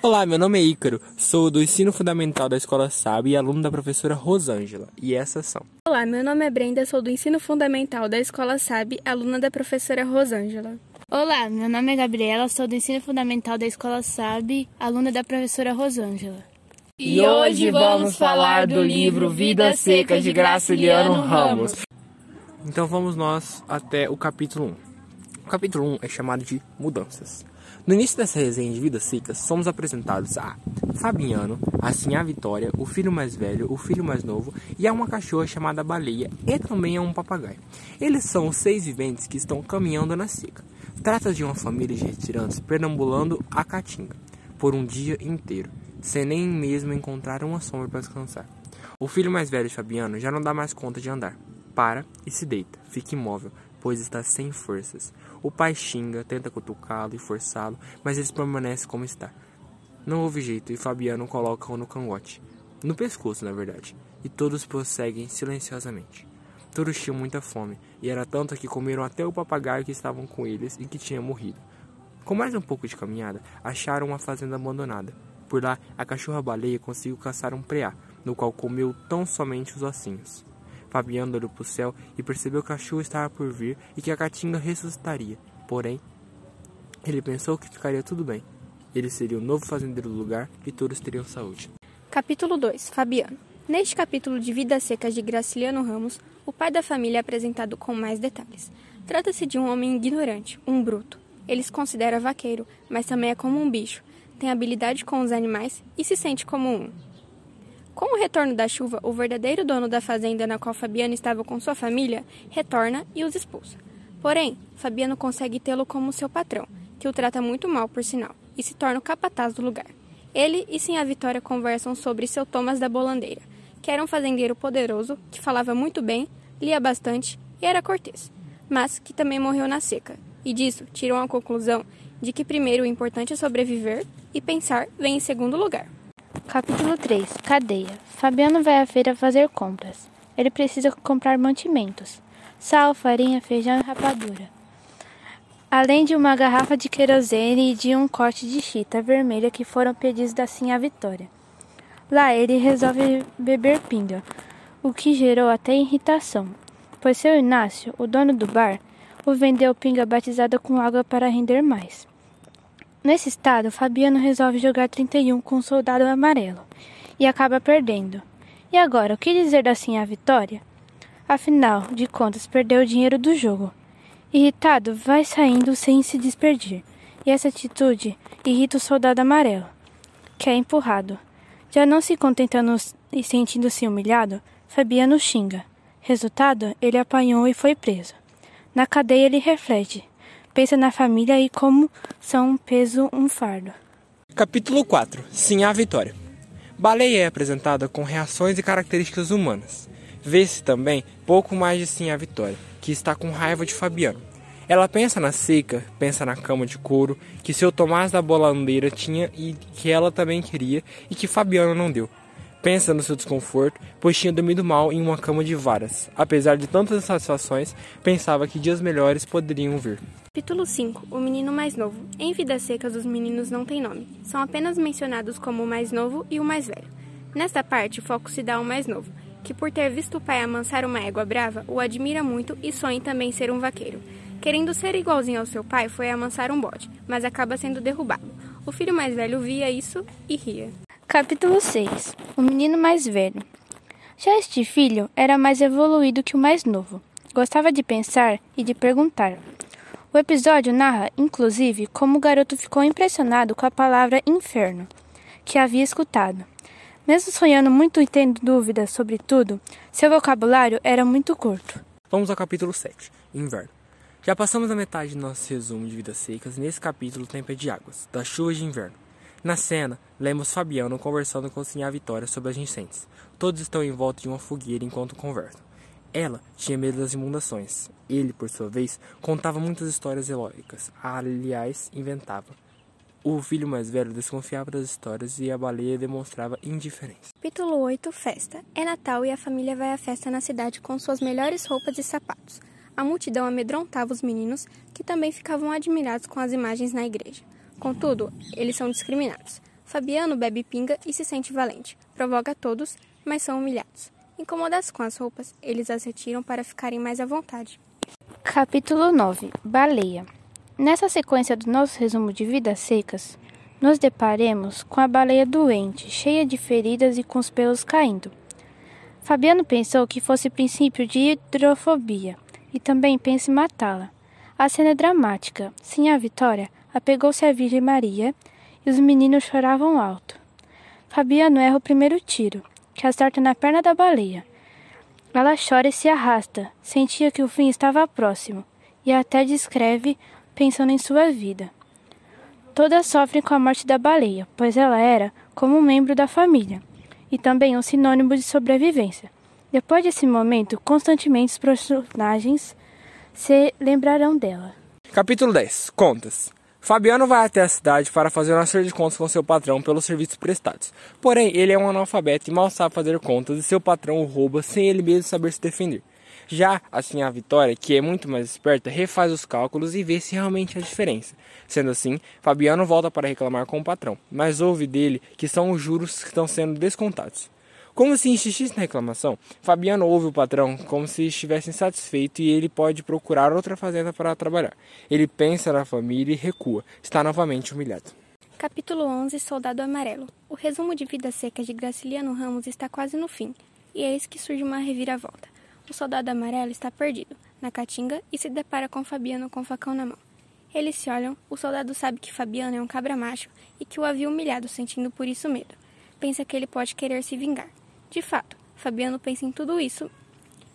Olá, meu nome é Ícaro, sou do ensino fundamental da Escola SAB e aluno da professora Rosângela, e essas são. Olá, meu nome é Brenda, sou do ensino fundamental da Escola SAB, aluna da professora Rosângela. Olá, meu nome é Gabriela, sou do ensino fundamental da Escola SAB, aluna da professora Rosângela. E hoje vamos falar do livro Vidas Secas de Graciliano Ramos. Então vamos nós até o capítulo 1. O capítulo 1 é chamado de Mudanças. No início dessa resenha de Vidas Secas, somos apresentados a Fabiano, assim a Vitória, o filho mais velho, o filho mais novo e a uma cachorra chamada Baleia e também a um papagaio. Eles são os seis viventes que estão caminhando na seca. Trata de uma família de retirantes perambulando a caatinga por um dia inteiro, sem nem mesmo encontrar uma sombra para descansar. O filho mais velho de Fabiano já não dá mais conta de andar. Para e se deita, fica imóvel, pois está sem forças. O pai xinga, tenta cutucá-lo e forçá-lo, mas ele permanece como está. Não houve jeito e Fabiano coloca-o no cangote. No pescoço, na verdade. E todos prosseguem silenciosamente. Todos tinham muita fome, e era tanto que comeram até o papagaio que estavam com eles e que tinha morrido. Com mais um pouco de caminhada, acharam uma fazenda abandonada. Por lá, a cachorra-baleia conseguiu caçar um preá, no qual comeu tão somente os ossinhos. Fabiano olhou para o céu e percebeu que a chuva estava por vir e que a caatinga ressuscitaria. Porém, ele pensou que ficaria tudo bem. Ele seria o novo fazendeiro do lugar e todos teriam saúde. Capítulo 2 Fabiano Neste capítulo de Vidas Secas de Graciliano Ramos, o pai da família é apresentado com mais detalhes. Trata-se de um homem ignorante, um bruto. Ele se considera vaqueiro, mas também é como um bicho, tem habilidade com os animais e se sente como um. Com o retorno da chuva, o verdadeiro dono da fazenda na qual Fabiano estava com sua família retorna e os expulsa. Porém, Fabiano consegue tê-lo como seu patrão, que o trata muito mal, por sinal, e se torna o capataz do lugar. Ele e Sim a Vitória conversam sobre seu Thomas da Bolandeira, que era um fazendeiro poderoso, que falava muito bem, lia bastante e era cortês, mas que também morreu na seca, e disso tiram a conclusão de que primeiro o importante é sobreviver e pensar vem em segundo lugar. Capítulo 3 Cadeia Fabiano vai à feira fazer compras. Ele precisa comprar mantimentos: sal, farinha, feijão e rapadura. Além de uma garrafa de querosene e de um corte de chita vermelha que foram pedidos da Sim a Vitória. Lá ele resolve beber pinga, o que gerou até irritação, pois seu Inácio, o dono do bar, o vendeu pinga batizada com água para render mais. Nesse estado, Fabiano resolve jogar 31 com o soldado amarelo e acaba perdendo. E agora, o que dizer assim a vitória? Afinal de contas, perdeu o dinheiro do jogo. Irritado, vai saindo sem se despedir, e essa atitude irrita o soldado amarelo, que é empurrado. Já não se contentando e sentindo-se humilhado, Fabiano xinga. Resultado, ele apanhou e foi preso. Na cadeia, ele reflete pensa na família e como são um peso, um fardo. Capítulo 4 Sim a Vitória Baleia é apresentada com reações e características humanas. Vê-se também pouco mais de Sim a Vitória, que está com raiva de Fabiano. Ela pensa na seca, pensa na cama de couro, que seu Tomás da Bolandeira tinha e que ela também queria e que Fabiano não deu. Pensa no seu desconforto, pois tinha dormido mal em uma cama de varas. Apesar de tantas insatisfações, pensava que dias melhores poderiam vir. Capítulo 5 O menino mais novo. Em Vidas Secas, os meninos não têm nome. São apenas mencionados como o mais novo e o mais velho. Nesta parte, o foco se dá ao mais novo, que por ter visto o pai amansar uma égua brava, o admira muito e sonha também ser um vaqueiro. Querendo ser igualzinho ao seu pai, foi amansar um bode, mas acaba sendo derrubado. O filho mais velho via isso e ria. Capítulo 6 O menino mais velho. Já este filho era mais evoluído que o mais novo. Gostava de pensar e de perguntar. O episódio narra, inclusive, como o garoto ficou impressionado com a palavra inferno, que havia escutado. Mesmo sonhando muito e tendo dúvidas sobre tudo, seu vocabulário era muito curto. Vamos ao capítulo 7 Inverno. Já passamos a metade do nosso resumo de vidas secas nesse capítulo Tempo de Águas, das chuvas de inverno. Na cena, lemos Fabiano conversando com Sinha Vitória sobre as incêndios. Todos estão em volta de uma fogueira enquanto conversam. Ela tinha medo das inundações. Ele, por sua vez, contava muitas histórias heróicas. Aliás, inventava. O filho mais velho desconfiava das histórias e a baleia demonstrava indiferença. Capítulo 8 Festa. É Natal e a família vai à festa na cidade com suas melhores roupas e sapatos. A multidão amedrontava os meninos, que também ficavam admirados com as imagens na igreja. Contudo, eles são discriminados. Fabiano bebe pinga e se sente valente. Provoca todos, mas são humilhados. Incomodados com as roupas, eles as retiram para ficarem mais à vontade. Capítulo 9 Baleia Nessa sequência do nosso resumo de vidas secas, nos deparemos com a baleia doente, cheia de feridas e com os pelos caindo. Fabiano pensou que fosse princípio de hidrofobia e também pensa em matá-la. A cena é dramática. Sim, a Vitória apegou-se à Virgem Maria e os meninos choravam alto. Fabiano erra o primeiro tiro, que acerta na perna da baleia. Ela chora e se arrasta, sentia que o fim estava próximo, e até descreve pensando em sua vida. Todas sofrem com a morte da baleia, pois ela era como um membro da família e também um sinônimo de sobrevivência. Depois desse momento, constantemente os personagens se lembrarão dela. Capítulo 10 Contas Fabiano vai até a cidade para fazer uma série de contas com seu patrão pelos serviços prestados. Porém, ele é um analfabeto e mal sabe fazer contas e seu patrão o rouba sem ele mesmo saber se defender. Já assim a Vitória, que é muito mais esperta, refaz os cálculos e vê se realmente há diferença. Sendo assim, Fabiano volta para reclamar com o patrão, mas ouve dele que são os juros que estão sendo descontados. Como se insistisse na reclamação, Fabiano ouve o patrão como se estivesse insatisfeito e ele pode procurar outra fazenda para trabalhar. Ele pensa na família e recua, está novamente humilhado. Capítulo 11 Soldado Amarelo O resumo de Vidas Secas de Graciliano Ramos está quase no fim, e eis que surge uma reviravolta. O soldado amarelo está perdido, na caatinga, e se depara com Fabiano com o facão na mão. Eles se olham, o soldado sabe que Fabiano é um cabra macho e que o havia humilhado, sentindo por isso medo. Pensa que ele pode querer se vingar. De fato, Fabiano pensa em tudo isso,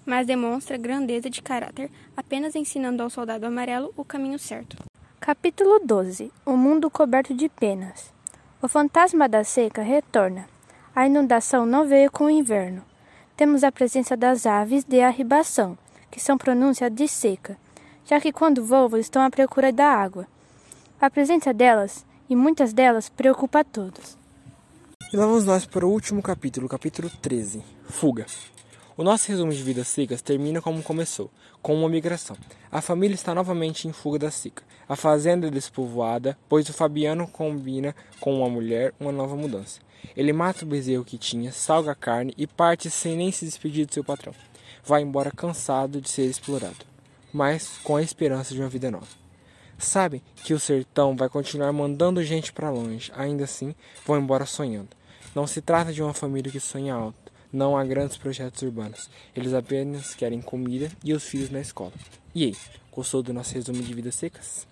mas demonstra grandeza de caráter, apenas ensinando ao soldado amarelo o caminho certo. Capítulo 12 O mundo coberto de penas. O fantasma da seca retorna. A inundação não veio com o inverno. Temos a presença das aves de arribação, que são pronúncia de seca, já que quando voam estão à procura da água. A presença delas, e muitas delas, preocupa a todos. E lá vamos nós para o último capítulo, capítulo 13, Fuga. O nosso resumo de vidas secas termina como começou, com uma migração. A família está novamente em fuga da seca. A fazenda é despovoada, pois o Fabiano combina com uma mulher uma nova mudança. Ele mata o bezerro que tinha, salga a carne e parte sem nem se despedir do seu patrão. Vai embora cansado de ser explorado, mas com a esperança de uma vida nova. Sabem que o sertão vai continuar mandando gente para longe, ainda assim vão embora sonhando. Não se trata de uma família que sonha alto, não há grandes projetos urbanos. Eles apenas querem comida e os filhos na escola. E aí, gostou do nosso resumo de vidas secas?